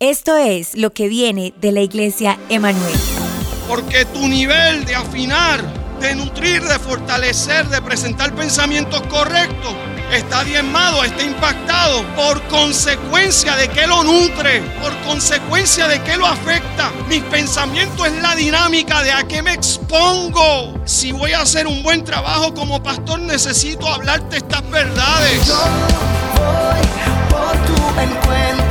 Esto es lo que viene de la iglesia Emanuel. Porque tu nivel de afinar, de nutrir, de fortalecer, de presentar pensamientos correctos, está diezmado, está impactado por consecuencia de que lo nutre, por consecuencia de que lo afecta. Mis pensamientos es la dinámica de a qué me expongo. Si voy a hacer un buen trabajo como pastor, necesito hablarte estas verdades. Yo voy por tu encuentro,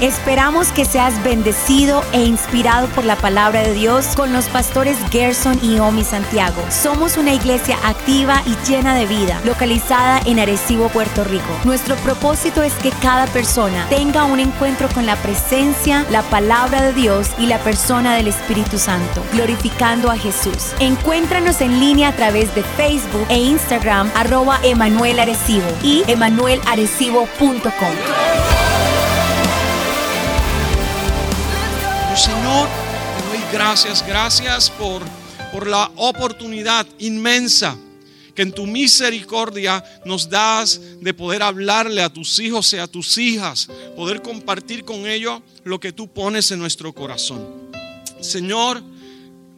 Esperamos que seas bendecido e inspirado por la palabra de Dios con los pastores Gerson y Omi Santiago. Somos una iglesia activa y llena de vida, localizada en Arecibo, Puerto Rico. Nuestro propósito es que cada persona tenga un encuentro con la presencia, la palabra de Dios y la persona del Espíritu Santo, glorificando a Jesús. Encuéntranos en línea a través de Facebook e Instagram, arroba Emanuel Arecibo y emanuelarecibo.com. Señor, doy gracias, gracias por, por la oportunidad inmensa que en tu misericordia nos das de poder hablarle a tus hijos y a tus hijas, poder compartir con ellos lo que tú pones en nuestro corazón. Señor,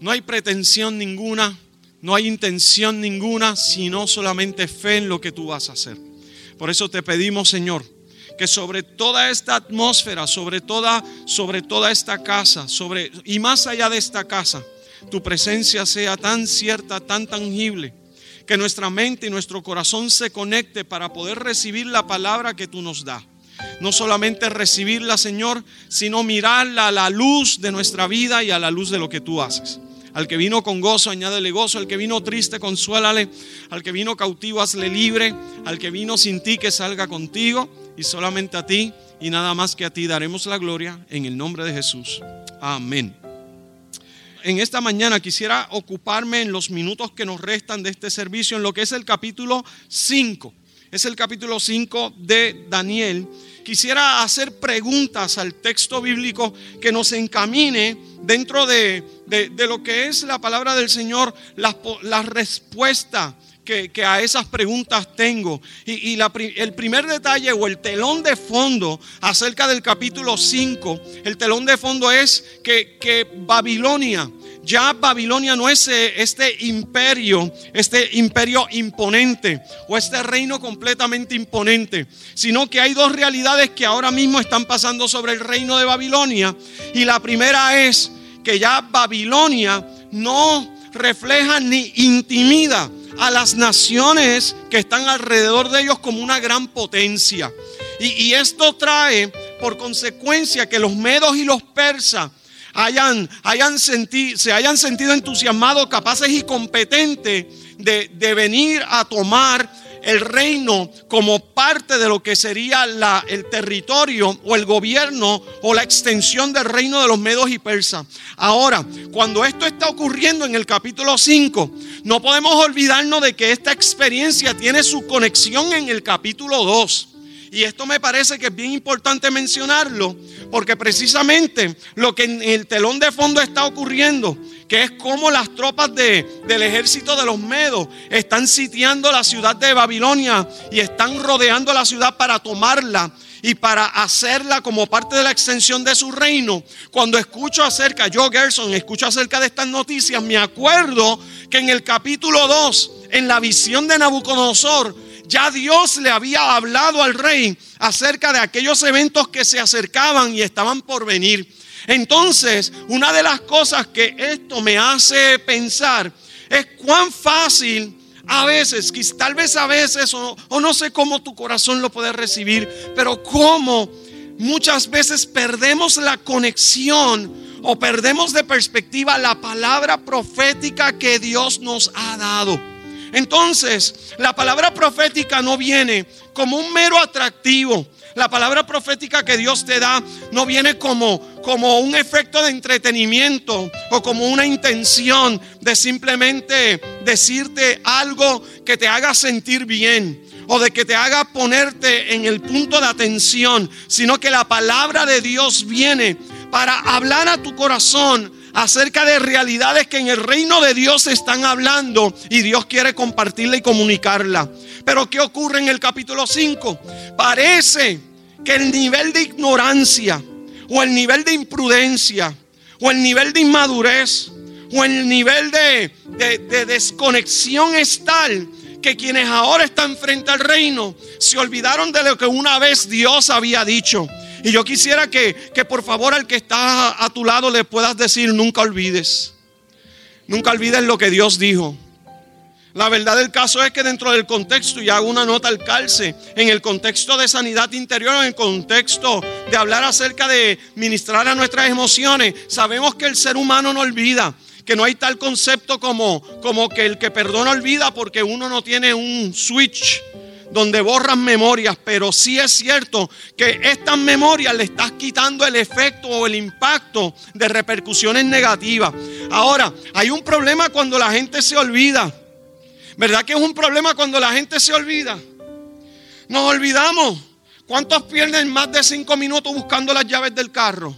no hay pretensión ninguna, no hay intención ninguna, sino solamente fe en lo que tú vas a hacer. Por eso te pedimos, Señor, que sobre toda esta atmósfera, sobre toda, sobre toda esta casa, sobre y más allá de esta casa, tu presencia sea tan cierta, tan tangible, que nuestra mente y nuestro corazón se conecte para poder recibir la palabra que tú nos das. No solamente recibirla, Señor, sino mirarla a la luz de nuestra vida y a la luz de lo que tú haces. Al que vino con gozo, añádele gozo. Al que vino triste, consuélale. Al que vino cautivo, hazle libre. Al que vino sin ti, que salga contigo. Y solamente a ti y nada más que a ti daremos la gloria en el nombre de Jesús. Amén. En esta mañana quisiera ocuparme en los minutos que nos restan de este servicio en lo que es el capítulo 5. Es el capítulo 5 de Daniel. Quisiera hacer preguntas al texto bíblico que nos encamine dentro de, de, lo que es la palabra del Señor, la respuesta que, a esas preguntas tengo. Y, el primer detalle o el telón de fondo acerca del capítulo 5, el telón de fondo es que, que Babilonia, ya Babilonia no es este imperio, este imperio imponente o este reino completamente imponente, sino que hay dos realidades que ahora mismo están pasando sobre el reino de Babilonia. Y la primera es que ya Babilonia no refleja ni intimida a las naciones que están alrededor de ellos como una gran potencia. Y, esto trae por consecuencia que los medos y los persas hayan, hayan sentido, se hayan sentido entusiasmados, capaces y competentes de, de, venir a tomar el reino como parte de lo que sería el territorio o el gobierno o la extensión del reino de los medos y persas. Ahora, cuando esto está ocurriendo en el capítulo 5, no podemos olvidarnos de que esta experiencia tiene su conexión en el capítulo 2. Y esto me parece que es bien importante mencionarlo, porque precisamente lo que en el telón de fondo está ocurriendo, que es como las tropas de, del ejército de los medos están sitiando la ciudad de Babilonia y están rodeando la ciudad para tomarla y para hacerla como parte de la extensión de su reino. Cuando escucho acerca, yo Gerson, escucho acerca de estas noticias, me acuerdo que en el capítulo 2, en la visión de Nabucodonosor, ya Dios le había hablado al rey acerca de aquellos eventos que se acercaban y estaban por venir. Entonces, una de las cosas que esto me hace pensar es cuán fácil a veces, tal vez a veces, o, o no sé cómo tu corazón lo puede recibir, pero cómo muchas veces perdemos la conexión o perdemos de perspectiva la palabra profética que Dios nos ha dado. Entonces, la palabra profética no viene como un mero atractivo. La palabra profética que Dios te da no viene como, como un efecto de entretenimiento o como una intención de simplemente decirte algo que te haga sentir bien o de que te haga ponerte en el punto de atención, sino que la palabra de Dios viene para hablar a tu corazón acerca de realidades que en el reino de Dios se están hablando y Dios quiere compartirla y comunicarla. Pero ¿qué ocurre en el capítulo 5? Parece que el nivel de ignorancia o el nivel de imprudencia o el nivel de inmadurez o el nivel de, de desconexión es tal que quienes ahora están frente al reino se olvidaron de lo que una vez Dios había dicho. Y yo quisiera que, que por favor al que está a tu lado le puedas decir, nunca olvides. Nunca olvides lo que Dios dijo. La verdad del caso es que dentro del contexto, y hago una nota al calce, en el contexto de sanidad interior, en el contexto de hablar acerca de ministrar a nuestras emociones, sabemos que el ser humano no olvida que no hay tal concepto como, como que el que perdona olvida porque uno no tiene un switch donde borran memorias, pero sí es cierto que estas memorias le estás quitando el efecto o el impacto de repercusiones negativas. Ahora, hay un problema cuando la gente se olvida. ¿Verdad que es un problema cuando la gente se olvida? Nos olvidamos. ¿Cuántos pierden más de cinco minutos buscando las llaves del carro?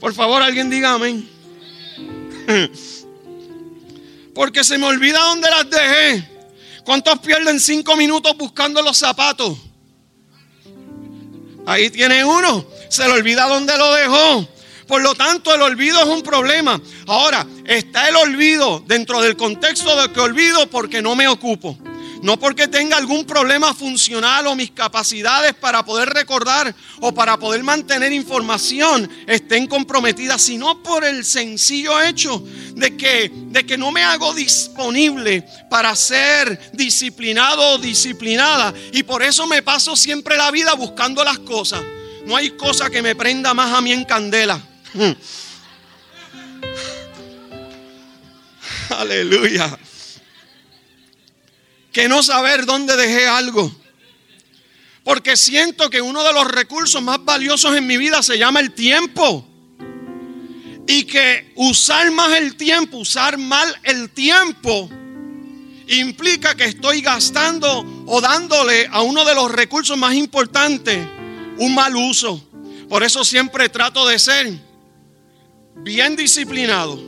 Por favor, alguien diga amén. Porque se me olvida dónde las dejé. ¿Cuántos pierden cinco minutos buscando los zapatos? Ahí tiene uno. Se le olvida dónde lo dejó. Por lo tanto, el olvido es un problema. Ahora, está el olvido dentro del contexto de que olvido porque no me ocupo. No porque tenga algún problema funcional o mis capacidades para poder recordar o para poder mantener información estén comprometidas, sino por el sencillo hecho de que, de que no me hago disponible para ser disciplinado o disciplinada. Y por eso me paso siempre la vida buscando las cosas. No hay cosa que me prenda más a mí en candela. Aleluya que no saber dónde dejé algo. Porque siento que uno de los recursos más valiosos en mi vida se llama el tiempo. Y que usar más el tiempo, usar mal el tiempo, implica que estoy gastando o dándole a uno de los recursos más importantes un mal uso. Por eso siempre trato de ser bien disciplinado.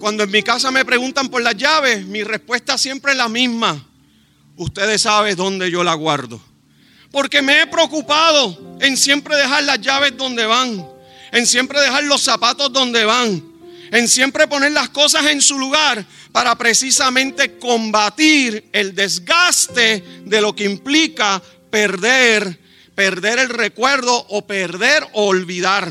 Cuando en mi casa me preguntan por las llaves, mi respuesta siempre es la misma ustedes saben dónde yo la guardo. Porque me he preocupado en siempre dejar las llaves donde van, en siempre dejar los zapatos donde van, en siempre poner las cosas en su lugar para precisamente combatir el desgaste de lo que implica perder, perder el recuerdo o perder o olvidar.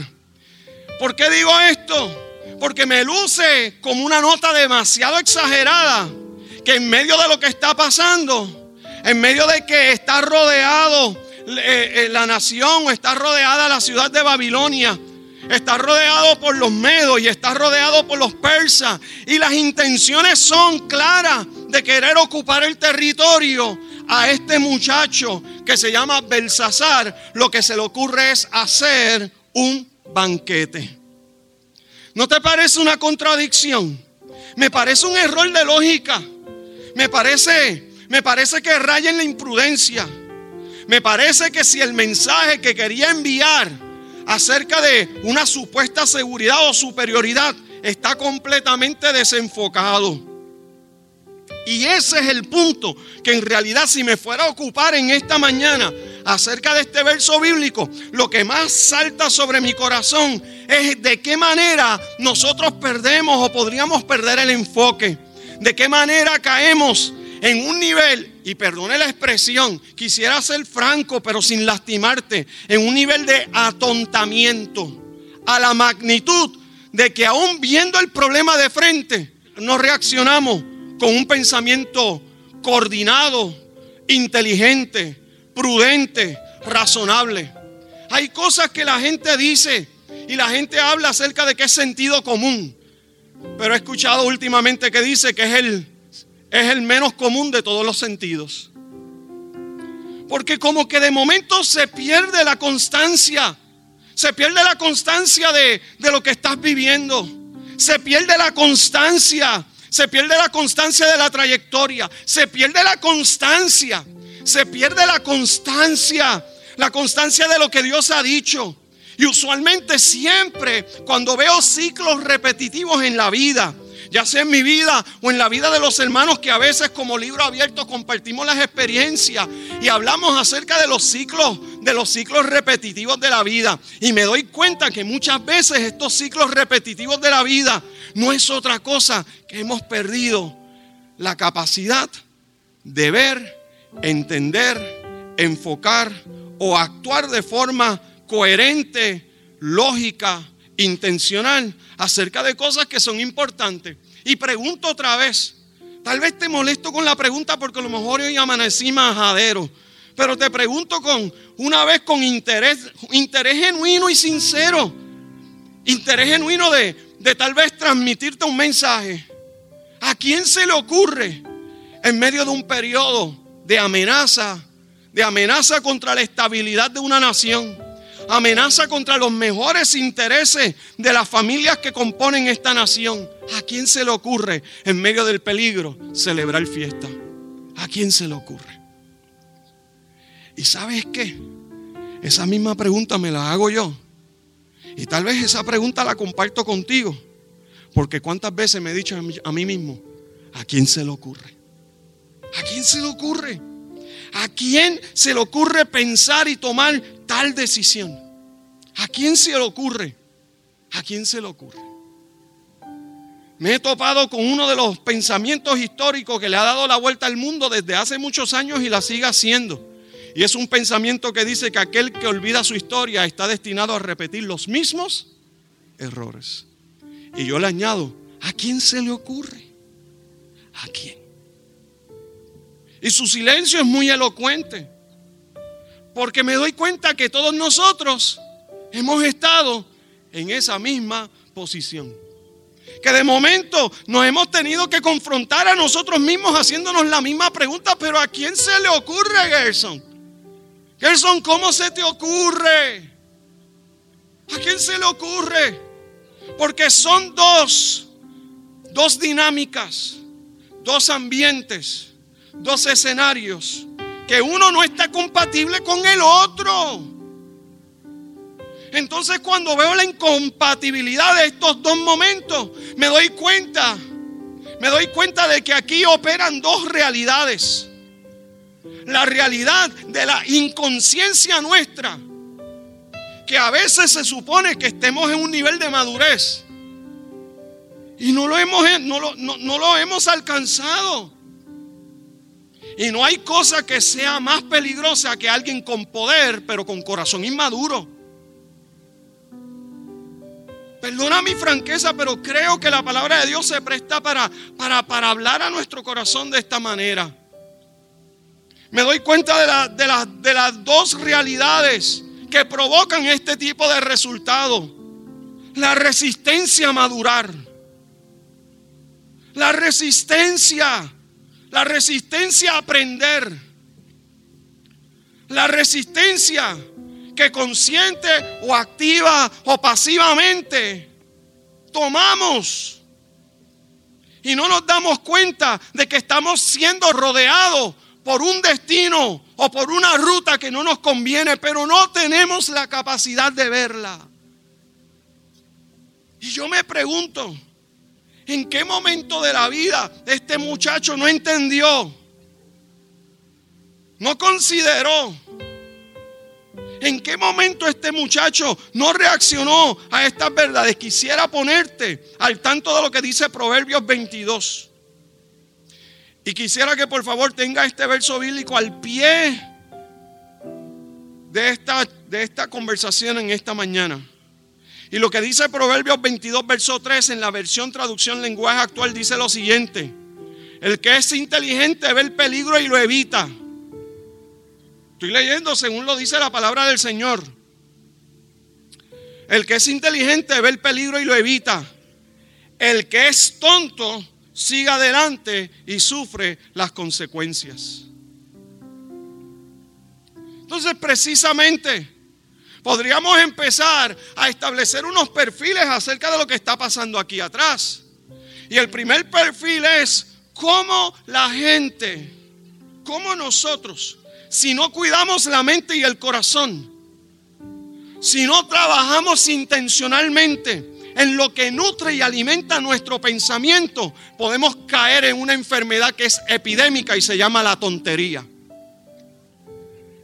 ¿Por qué digo esto? Porque me luce como una nota demasiado exagerada que en medio de lo que está pasando, en medio de que está rodeado eh, eh, la nación, está rodeada la ciudad de Babilonia, está rodeado por los medos y está rodeado por los persas, y las intenciones son claras de querer ocupar el territorio. A este muchacho que se llama Belsasar, lo que se le ocurre es hacer un banquete. ¿No te parece una contradicción? Me parece un error de lógica. Me parece, me parece que raya en la imprudencia. Me parece que si el mensaje que quería enviar acerca de una supuesta seguridad o superioridad está completamente desenfocado. Y ese es el punto que en realidad si me fuera a ocupar en esta mañana acerca de este verso bíblico, lo que más salta sobre mi corazón es de qué manera nosotros perdemos o podríamos perder el enfoque de qué manera caemos en un nivel, y perdone la expresión, quisiera ser franco pero sin lastimarte, en un nivel de atontamiento a la magnitud de que aún viendo el problema de frente, no reaccionamos con un pensamiento coordinado, inteligente, prudente, razonable. Hay cosas que la gente dice y la gente habla acerca de que es sentido común. Pero he escuchado últimamente que dice que es el, es el menos común de todos los sentidos. Porque como que de momento se pierde la constancia. Se pierde la constancia de, de lo que estás viviendo. Se pierde la constancia. Se pierde la constancia de la trayectoria. Se pierde la constancia. Se pierde la constancia. La constancia de lo que Dios ha dicho. Y usualmente siempre cuando veo ciclos repetitivos en la vida, ya sea en mi vida o en la vida de los hermanos que a veces como libro abierto compartimos las experiencias y hablamos acerca de los ciclos, de los ciclos repetitivos de la vida. Y me doy cuenta que muchas veces estos ciclos repetitivos de la vida no es otra cosa que hemos perdido la capacidad de ver, entender, enfocar o actuar de forma coherente, lógica, intencional acerca de cosas que son importantes. Y pregunto otra vez, tal vez te molesto con la pregunta porque a lo mejor hoy amanecí majadero, pero te pregunto con una vez con interés, interés genuino y sincero, interés genuino de, de tal vez transmitirte un mensaje. ¿A quién se le ocurre en medio de un periodo de amenaza, de amenaza contra la estabilidad de una nación? Amenaza contra los mejores intereses de las familias que componen esta nación. ¿A quién se le ocurre en medio del peligro celebrar fiesta? ¿A quién se le ocurre? ¿Y sabes qué? Esa misma pregunta me la hago yo. Y tal vez esa pregunta la comparto contigo. Porque cuántas veces me he dicho a mí mismo, ¿a quién se le ocurre? ¿A quién se le ocurre? ¿A quién se le ocurre pensar y tomar tal decisión? ¿A quién se le ocurre? ¿A quién se le ocurre? Me he topado con uno de los pensamientos históricos que le ha dado la vuelta al mundo desde hace muchos años y la sigue haciendo. Y es un pensamiento que dice que aquel que olvida su historia está destinado a repetir los mismos errores. Y yo le añado, ¿a quién se le ocurre? ¿A quién? Y su silencio es muy elocuente. Porque me doy cuenta que todos nosotros hemos estado en esa misma posición. Que de momento nos hemos tenido que confrontar a nosotros mismos haciéndonos la misma pregunta, pero ¿a quién se le ocurre, Gerson? Gerson, ¿cómo se te ocurre? ¿A quién se le ocurre? Porque son dos, dos dinámicas, dos ambientes, dos escenarios, que uno no está compatible con el otro. Entonces cuando veo la incompatibilidad de estos dos momentos, me doy cuenta, me doy cuenta de que aquí operan dos realidades. La realidad de la inconsciencia nuestra, que a veces se supone que estemos en un nivel de madurez y no lo hemos, no lo, no lo hemos alcanzado. Y no hay cosa que sea más peligrosa que alguien con poder, pero con corazón inmaduro. Perdona mi franqueza, pero creo que la palabra de Dios se presta para, para, para hablar a nuestro corazón de esta manera. Me doy cuenta de, de, de las dos realidades que provocan este tipo de resultado. La resistencia a madurar. La resistencia la resistencia a aprender. La resistencia que consciente o activa o pasivamente tomamos. Y no nos damos cuenta de que estamos siendo rodeados por un destino o por una ruta que no nos conviene, pero no tenemos la capacidad de verla. Y yo me pregunto, ¿En qué momento de la vida este muchacho no entendió? No consideró. ¿En qué momento este muchacho no reaccionó a estas verdades? Quisiera ponerte al tanto de lo que dice Proverbios 22. Y quisiera que por favor tenga este verso bíblico al pie de esta, de esta conversación en esta mañana. Y lo que dice Proverbios 22, verso 3 en la versión traducción lenguaje actual dice lo siguiente. El que es inteligente ve el peligro y lo evita. Estoy leyendo según lo dice la palabra del Señor. El que es inteligente ve el peligro y lo evita. El que es tonto sigue adelante y sufre las consecuencias. Entonces precisamente podríamos empezar a establecer unos perfiles acerca de lo que está pasando aquí atrás. Y el primer perfil es cómo la gente, cómo nosotros, si no cuidamos la mente y el corazón, si no trabajamos intencionalmente en lo que nutre y alimenta nuestro pensamiento, podemos caer en una enfermedad que es epidémica y se llama la tontería.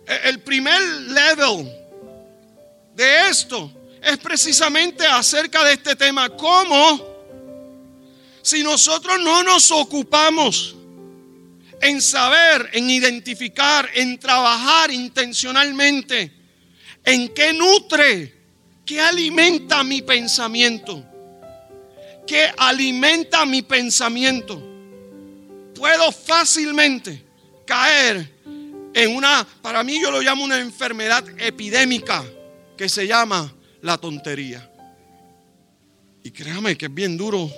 E- El primer level de esto es precisamente acerca de este tema. ¿Cómo? Si nosotros no nos ocupamos en saber, en identificar, en trabajar intencionalmente, en qué nutre, qué alimenta mi pensamiento, qué alimenta mi pensamiento, puedo fácilmente caer en una, para mí yo lo llamo una enfermedad epidémica que se llama la tontería. Y créame que es bien duro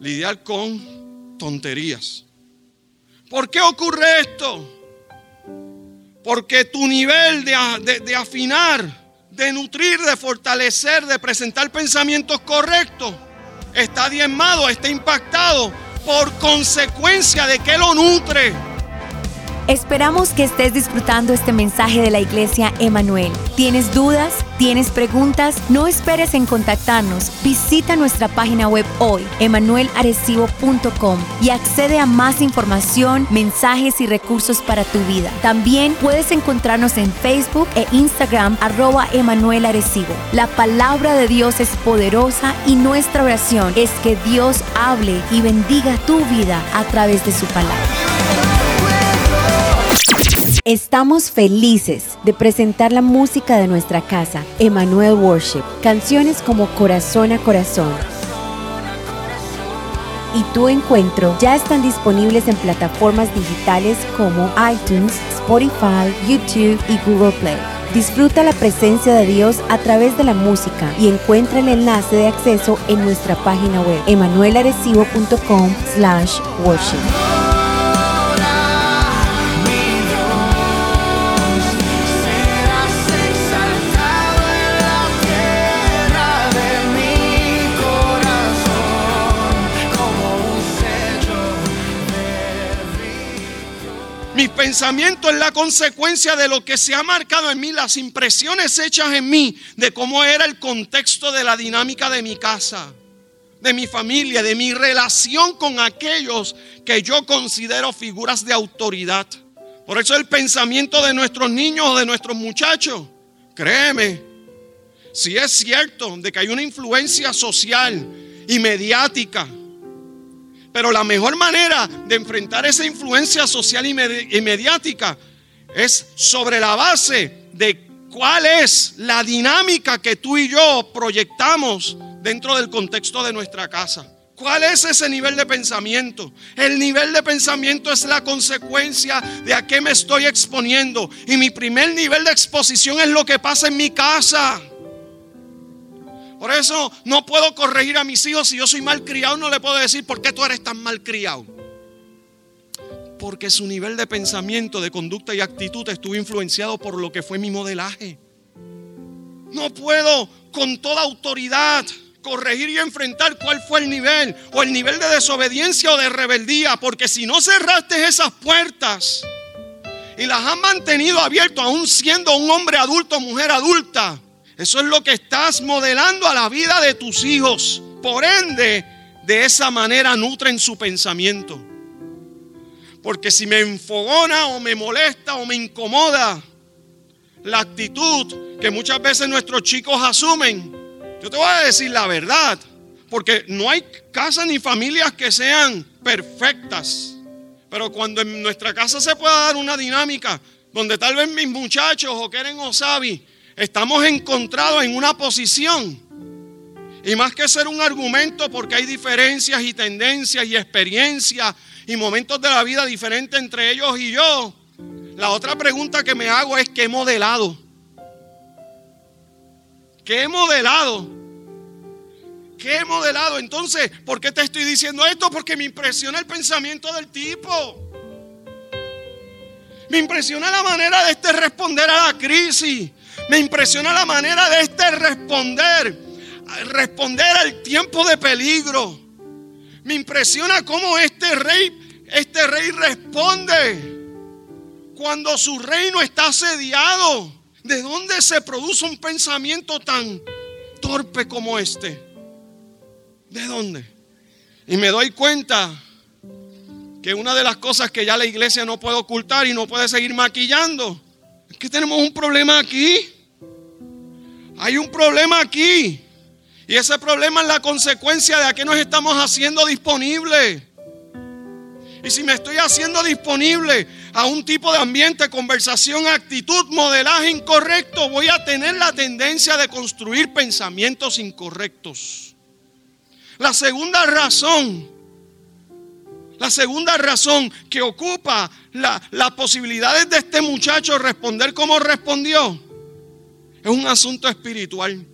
lidiar con tonterías. ¿Por qué ocurre esto? Porque tu nivel de, de- de afinar, de nutrir, de fortalecer, de presentar pensamientos correctos, está diezmado, está impactado por consecuencia de que lo nutre. Esperamos que estés disfrutando este mensaje de la iglesia Emanuel. ¿Tienes dudas? ¿Tienes preguntas? No esperes en contactarnos. Visita nuestra página web hoy, emanuelarecibo.com y accede a más información, mensajes y recursos para tu vida. También puedes encontrarnos en Facebook e Instagram arroba Emanuel Arecibo. La palabra de Dios es poderosa y nuestra oración es que Dios hable y bendiga tu vida a través de su palabra. Estamos felices de presentar la música de nuestra casa, Emmanuel Worship, canciones como Corazón a Corazón. Y Tu Encuentro ya están disponibles en plataformas digitales como iTunes, Spotify, YouTube y Google Play. Disfruta la presencia de Dios a través de la música y encuentra el enlace de acceso en nuestra página web, emanuelarecibo.com slash worship. Pensamiento es la consecuencia de lo que se ha marcado en mí, las impresiones hechas en mí de cómo era el contexto de la dinámica de mi casa, de mi familia, de mi relación con aquellos que yo considero figuras de autoridad. Por eso el pensamiento de nuestros niños o de nuestros muchachos, créeme, si es cierto de que hay una influencia social y mediática, pero la mejor manera de enfrentar esa influencia social y, medi- y mediática es sobre la base de cuál es la dinámica que tú y yo proyectamos dentro del contexto de nuestra casa. ¿Cuál es ese nivel de pensamiento? El nivel de pensamiento es la consecuencia de a qué me estoy exponiendo. Y mi primer nivel de exposición es lo que pasa en mi casa. Por eso no puedo corregir a mis hijos si yo soy mal criado, no le puedo decir por qué tú eres tan mal criado. Porque su nivel de pensamiento, de conducta y actitud estuvo influenciado por lo que fue mi modelaje. No puedo con toda autoridad corregir y enfrentar cuál fue el nivel o el nivel de desobediencia o de rebeldía, porque si no cerraste esas puertas y las has mantenido abiertas aún siendo un hombre adulto o mujer adulta, eso es lo que estás modelando a la vida de tus hijos. Por ende, de esa manera nutren su pensamiento. Porque si me enfogona o me molesta o me incomoda la actitud que muchas veces nuestros chicos asumen, yo te voy a decir la verdad. Porque no hay casas ni familias que sean perfectas. Pero cuando en nuestra casa se pueda dar una dinámica donde tal vez mis muchachos o Keren o Sabi estamos encontrados en una posición. Y más que ser un argumento porque hay diferencias y tendencias y experiencias y momentos de la vida diferentes entre ellos y yo. La otra pregunta que me hago es ¿qué he modelado? ¿Qué he modelado? ¿Qué he modelado? Entonces, ¿por qué te estoy diciendo esto? Porque me impresiona el pensamiento del tipo. Me impresiona la manera de este responder a la crisis. Me impresiona la manera de este responder, responder al tiempo de peligro. Me impresiona cómo este rey, este rey responde cuando su reino está asediado. ¿De dónde se produce un pensamiento tan torpe como este? ¿De dónde? Y me doy cuenta que una de las cosas que ya la iglesia no puede ocultar y no puede seguir maquillando es que tenemos un problema aquí. Hay un problema aquí. Y ese problema es la consecuencia de a qué nos estamos haciendo disponibles. Y si me estoy haciendo disponible a un tipo de ambiente, conversación, actitud, modelaje incorrecto, voy a tener la tendencia de construir pensamientos incorrectos. La segunda razón, la segunda razón que ocupa la- las posibilidades de este muchacho responder como respondió, es un asunto espiritual.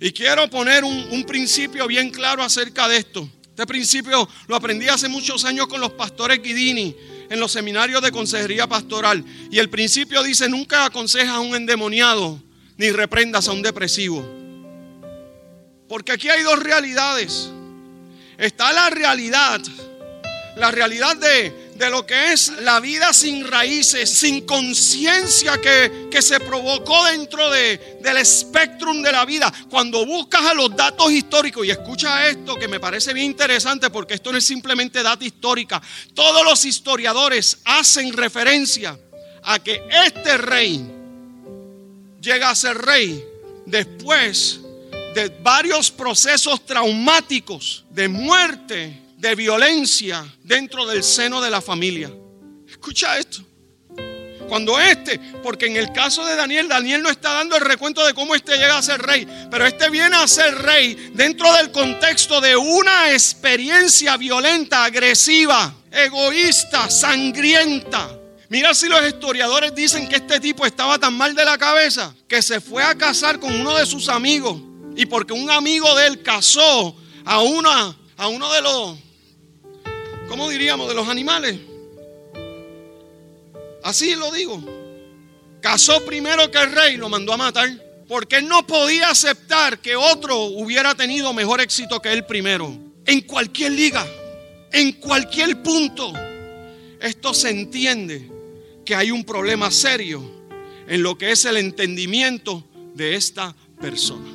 Y quiero poner un, un principio bien claro acerca de esto. Este principio lo aprendí hace muchos años con los pastores Guidini en los seminarios de consejería pastoral. Y el principio dice, nunca aconsejas a un endemoniado ni reprendas a un depresivo. Porque aquí hay dos realidades. Está la realidad, la realidad de, de lo que es la vida sin raíces, sin conciencia que, que se provocó dentro de, del espectrum de la vida. Cuando buscas a los datos históricos, y escucha esto que me parece bien interesante porque esto no es simplemente data histórica, todos los historiadores hacen referencia a que este rey llega a ser rey después de varios procesos traumáticos de muerte, de violencia dentro del seno de la familia. Escucha esto. Cuando este, porque en el caso de Daniel, Daniel no está dando el recuento de cómo este llega a ser rey, pero este viene a ser rey dentro del contexto de una experiencia violenta, agresiva, egoísta, sangrienta. Mira si los historiadores dicen que este tipo estaba tan mal de la cabeza que se fue a casar con uno de sus amigos y porque un amigo de él casó a una a uno de los ¿cómo diríamos? de los animales. Así lo digo. Casó primero que el rey, lo mandó a matar, porque él no podía aceptar que otro hubiera tenido mejor éxito que él primero. En cualquier liga, en cualquier punto, esto se entiende que hay un problema serio en lo que es el entendimiento de esta persona.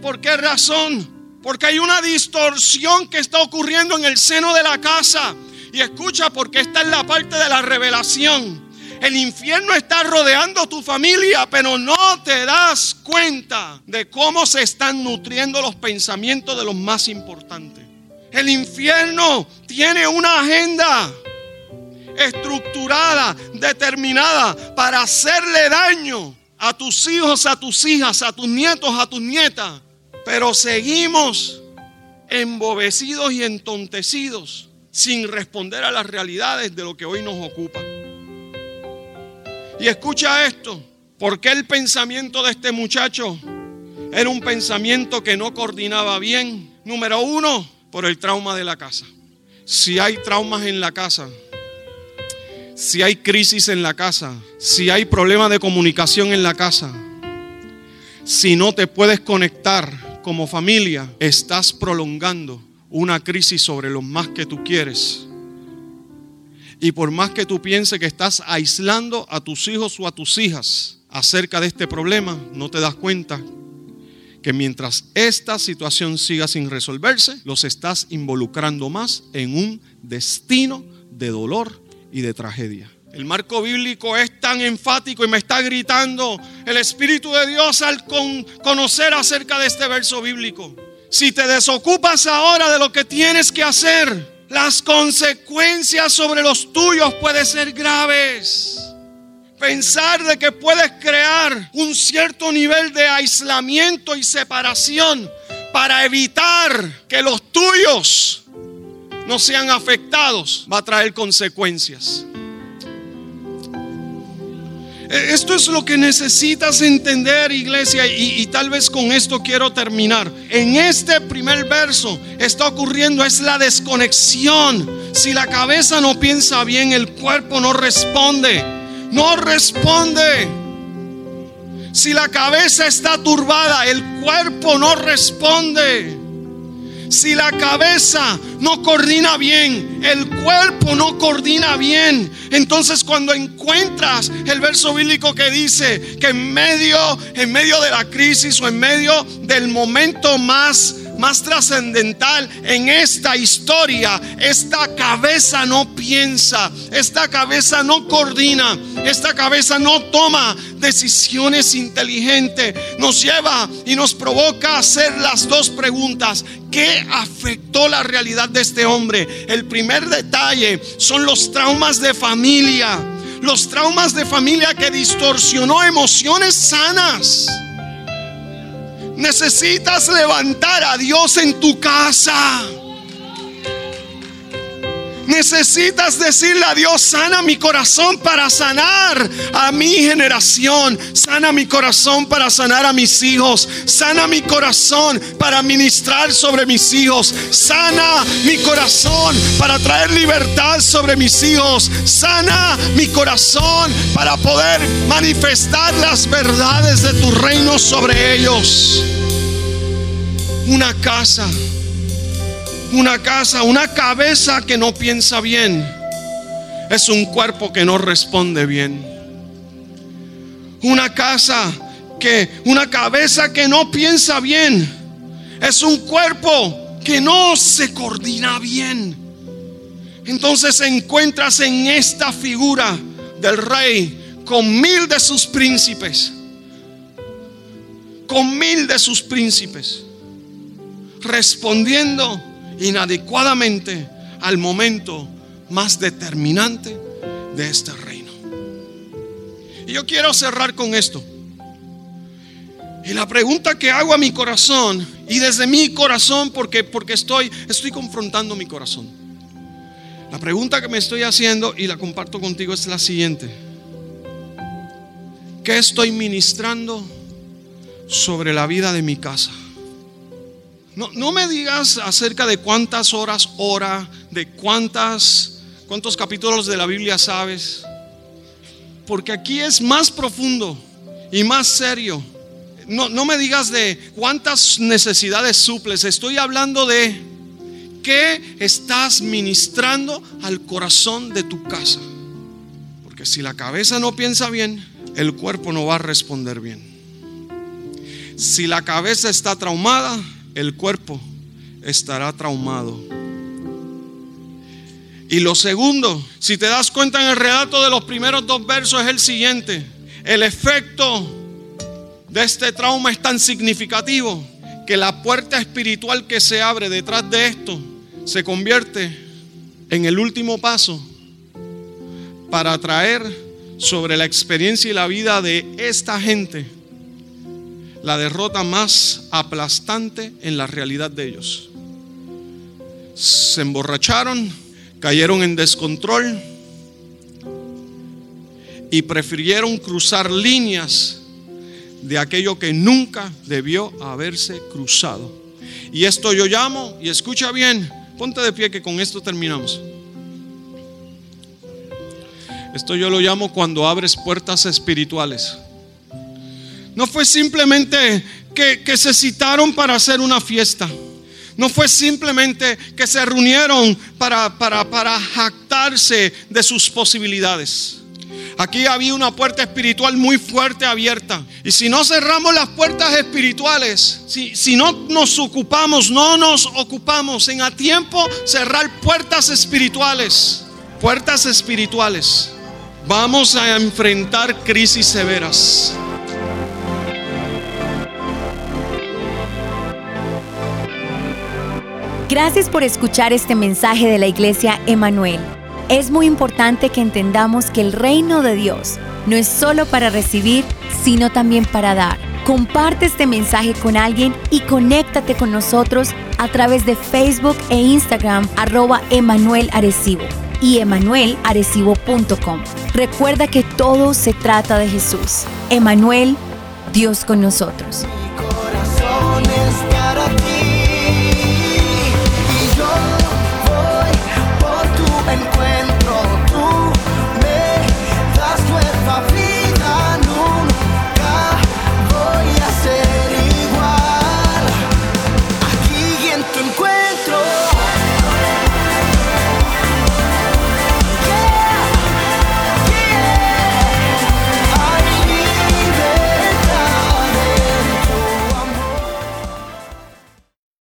¿Por qué razón? Porque hay una distorsión que está ocurriendo en el seno de la casa. Y escucha, porque esta es la parte de la revelación. El infierno está rodeando tu familia, pero no te das cuenta de cómo se están nutriendo los pensamientos de los más importantes. El infierno tiene una agenda estructurada, determinada para hacerle daño a tus hijos, a tus hijas, a tus nietos, a tus nietas. Pero seguimos embobecidos y entontecidos sin responder a las realidades de lo que hoy nos ocupa. Y escucha esto, porque el pensamiento de este muchacho era un pensamiento que no coordinaba bien. Número uno, por el trauma de la casa. Si hay traumas en la casa, si hay crisis en la casa, si hay problemas de comunicación en la casa, si no te puedes conectar como familia, estás prolongando una crisis sobre los más que tú quieres. Y por más que tú pienses que estás aislando a tus hijos o a tus hijas acerca de este problema, no te das cuenta que mientras esta situación siga sin resolverse, los estás involucrando más en un destino de dolor y de tragedia. El marco bíblico es tan enfático y me está gritando el Espíritu de Dios al con- conocer acerca de este verso bíblico. Si te desocupas ahora de lo que tienes que hacer, las consecuencias sobre los tuyos pueden ser graves. Pensar de que puedes crear un cierto nivel de aislamiento y separación para evitar que los tuyos no sean afectados va a traer consecuencias. Esto es lo que necesitas entender, iglesia, y, y tal vez con esto quiero terminar. En este primer verso está ocurriendo es la desconexión. Si la cabeza no piensa bien, el cuerpo no responde. No responde. Si la cabeza está turbada, el cuerpo no responde. Si la cabeza no coordina bien, el cuerpo no coordina bien. Entonces cuando encuentras el verso bíblico que dice que en medio, en medio de la crisis o en medio del momento más más trascendental en esta historia. Esta cabeza no piensa, esta cabeza no coordina, esta cabeza no toma decisiones inteligentes. Nos lleva y nos provoca hacer las dos preguntas. ¿Qué afectó la realidad de este hombre? El primer detalle son los traumas de familia. Los traumas de familia que distorsionó emociones sanas. Necesitas levantar a Dios en tu casa. Necesitas decirle a Dios, sana mi corazón para sanar a mi generación. Sana mi corazón para sanar a mis hijos. Sana mi corazón para ministrar sobre mis hijos. Sana mi corazón para traer libertad sobre mis hijos. Sana mi corazón para poder manifestar las verdades de tu reino sobre ellos. Una casa una casa, una cabeza que no piensa bien, es un cuerpo que no responde bien. Una casa que, una cabeza que no piensa bien, es un cuerpo que no se coordina bien. Entonces encuentras en esta figura del rey con mil de sus príncipes, con mil de sus príncipes, respondiendo inadecuadamente al momento más determinante de este reino. Y yo quiero cerrar con esto. Y la pregunta que hago a mi corazón, y desde mi corazón, porque, porque estoy, estoy confrontando mi corazón. La pregunta que me estoy haciendo y la comparto contigo es la siguiente. ¿Qué estoy ministrando sobre la vida de mi casa? No, no, me digas acerca de cuántas horas ora, de cuántas, cuántos capítulos de la Biblia sabes. Porque aquí es más profundo y más serio. No, no me digas de cuántas necesidades suples. Estoy hablando de qué estás ministrando al corazón de tu casa. Porque si la cabeza no piensa bien, el cuerpo no va a responder bien. Si la cabeza está traumada, el cuerpo estará traumado. Y lo segundo, si te das cuenta en el relato de los primeros dos versos es el siguiente. El efecto de este trauma es tan significativo que la puerta espiritual que se abre detrás de esto se convierte en el último paso para traer sobre la experiencia y la vida de esta gente la derrota más aplastante en la realidad de ellos. Se emborracharon, cayeron en descontrol y prefirieron cruzar líneas de aquello que nunca debió haberse cruzado. Y esto yo llamo, y escucha bien, ponte de pie que con esto terminamos. Esto yo lo llamo cuando abres puertas espirituales. No fue simplemente que, se citaron para hacer una fiesta. No fue simplemente que se reunieron para, para, para jactarse de sus posibilidades. Aquí había una puerta espiritual muy fuerte abierta. Y si no cerramos las puertas espirituales, si, si, no nos ocupamos, no nos ocupamos en a tiempo cerrar puertas espirituales, puertas espirituales, vamos a enfrentar crisis severas. Gracias por escuchar este mensaje de la iglesia Emanuel. Es muy importante que entendamos que el reino de Dios no es solo para recibir, sino también para dar. Comparte este mensaje con alguien y conéctate con nosotros a través de Facebook e Instagram arroba Emanuel Arecibo y emanuelarecibo.com. Recuerda que todo se trata de Jesús. Emanuel, Dios con nosotros.